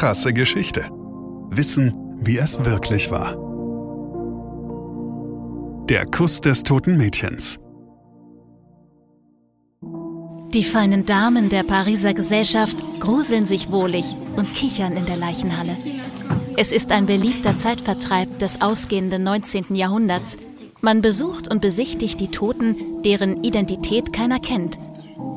Krasse Geschichte. Wissen, wie es wirklich war. Der Kuss des toten Mädchens. Die feinen Damen der Pariser Gesellschaft gruseln sich wohlig und kichern in der Leichenhalle. Es ist ein beliebter Zeitvertreib des ausgehenden 19. Jahrhunderts. Man besucht und besichtigt die Toten, deren Identität keiner kennt.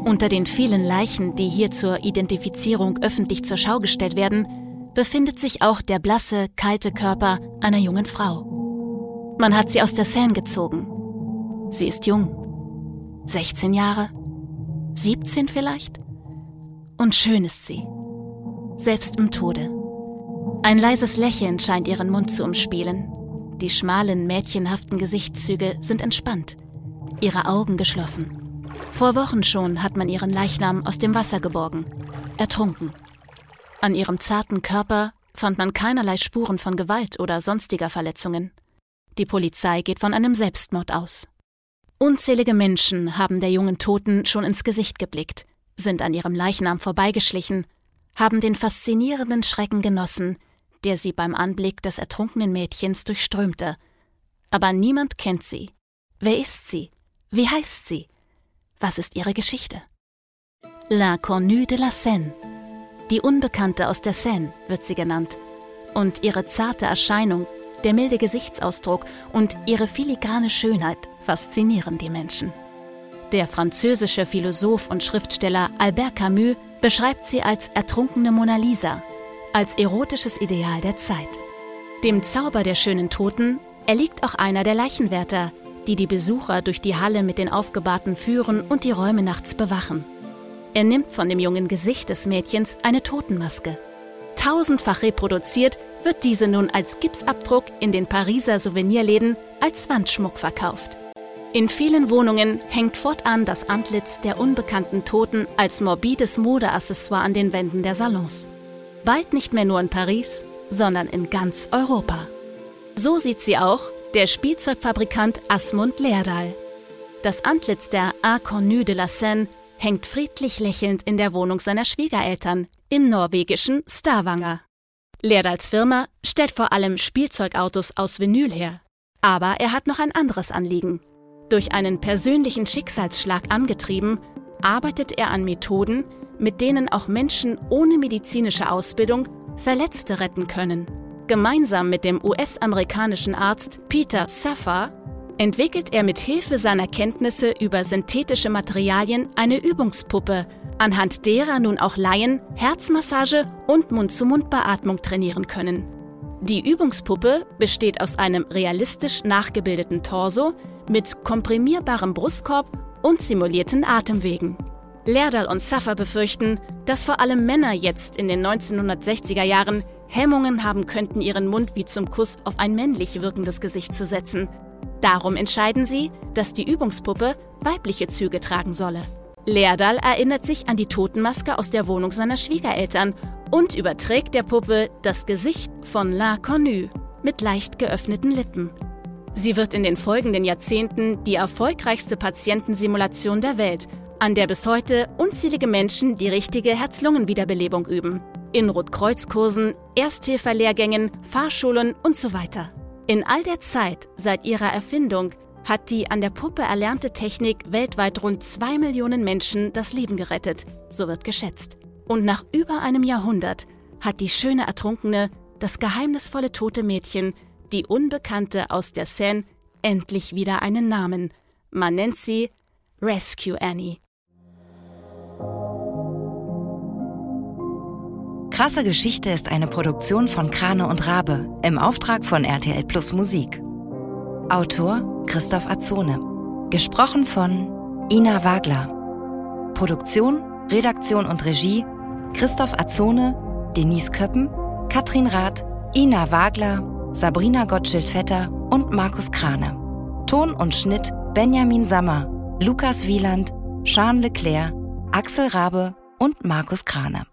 Unter den vielen Leichen, die hier zur Identifizierung öffentlich zur Schau gestellt werden, befindet sich auch der blasse, kalte Körper einer jungen Frau. Man hat sie aus der Seine gezogen. Sie ist jung. 16 Jahre? 17 vielleicht? Und schön ist sie. Selbst im Tode. Ein leises Lächeln scheint ihren Mund zu umspielen. Die schmalen, mädchenhaften Gesichtszüge sind entspannt, ihre Augen geschlossen. Vor Wochen schon hat man ihren Leichnam aus dem Wasser geborgen, ertrunken. An ihrem zarten Körper fand man keinerlei Spuren von Gewalt oder sonstiger Verletzungen. Die Polizei geht von einem Selbstmord aus. Unzählige Menschen haben der jungen Toten schon ins Gesicht geblickt, sind an ihrem Leichnam vorbeigeschlichen, haben den faszinierenden Schrecken genossen, der sie beim Anblick des ertrunkenen Mädchens durchströmte. Aber niemand kennt sie. Wer ist sie? Wie heißt sie? Was ist ihre Geschichte? La Cornue de la Seine. Die Unbekannte aus der Seine wird sie genannt. Und ihre zarte Erscheinung, der milde Gesichtsausdruck und ihre filigrane Schönheit faszinieren die Menschen. Der französische Philosoph und Schriftsteller Albert Camus beschreibt sie als ertrunkene Mona Lisa, als erotisches Ideal der Zeit. Dem Zauber der schönen Toten erliegt auch einer der Leichenwärter, die die Besucher durch die Halle mit den Aufgebahrten führen und die Räume nachts bewachen. Er nimmt von dem jungen Gesicht des Mädchens eine Totenmaske. Tausendfach reproduziert wird diese nun als Gipsabdruck in den Pariser Souvenirläden als Wandschmuck verkauft. In vielen Wohnungen hängt fortan das Antlitz der unbekannten Toten als morbides Modeaccessoire an den Wänden der Salons. Bald nicht mehr nur in Paris, sondern in ganz Europa. So sieht sie auch der Spielzeugfabrikant Asmund Lerdal. Das Antlitz der A Cornu de la Seine hängt friedlich lächelnd in der Wohnung seiner Schwiegereltern im norwegischen Stavanger. Lerdals Firma stellt vor allem Spielzeugautos aus Vinyl her. Aber er hat noch ein anderes Anliegen. Durch einen persönlichen Schicksalsschlag angetrieben, arbeitet er an Methoden, mit denen auch Menschen ohne medizinische Ausbildung Verletzte retten können. Gemeinsam mit dem US-amerikanischen Arzt Peter Safar entwickelt er mit Hilfe seiner Kenntnisse über synthetische Materialien eine Übungspuppe, anhand derer nun auch Laien Herzmassage und Mund-zu-Mund-Beatmung trainieren können. Die Übungspuppe besteht aus einem realistisch nachgebildeten Torso mit komprimierbarem Brustkorb und simulierten Atemwegen. Lerdal und Saffer befürchten, dass vor allem Männer jetzt in den 1960er Jahren Hemmungen haben könnten, ihren Mund wie zum Kuss auf ein männlich wirkendes Gesicht zu setzen. Darum entscheiden sie, dass die Übungspuppe weibliche Züge tragen solle. Lerdal erinnert sich an die Totenmaske aus der Wohnung seiner Schwiegereltern und überträgt der Puppe das Gesicht von La Cornue mit leicht geöffneten Lippen. Sie wird in den folgenden Jahrzehnten die erfolgreichste Patientensimulation der Welt an der bis heute unzählige Menschen die richtige Herz-Lungen-Wiederbelebung üben. In Rotkreuzkursen, Ersthilferlehrgängen, Fahrschulen und so weiter. In all der Zeit seit ihrer Erfindung hat die an der Puppe erlernte Technik weltweit rund zwei Millionen Menschen das Leben gerettet, so wird geschätzt. Und nach über einem Jahrhundert hat die schöne Ertrunkene, das geheimnisvolle tote Mädchen, die Unbekannte aus der Seine, endlich wieder einen Namen. Man nennt sie Rescue Annie. Krasse Geschichte ist eine Produktion von Krane und Rabe im Auftrag von RTL Plus Musik. Autor Christoph Azone. Gesprochen von Ina Wagler. Produktion, Redaktion und Regie Christoph Azone, Denise Köppen, Katrin Rath, Ina Wagler, Sabrina Gottschild-Vetter und Markus Krane. Ton und Schnitt Benjamin Sammer, Lukas Wieland, Jean Leclerc, Axel Rabe und Markus Krane.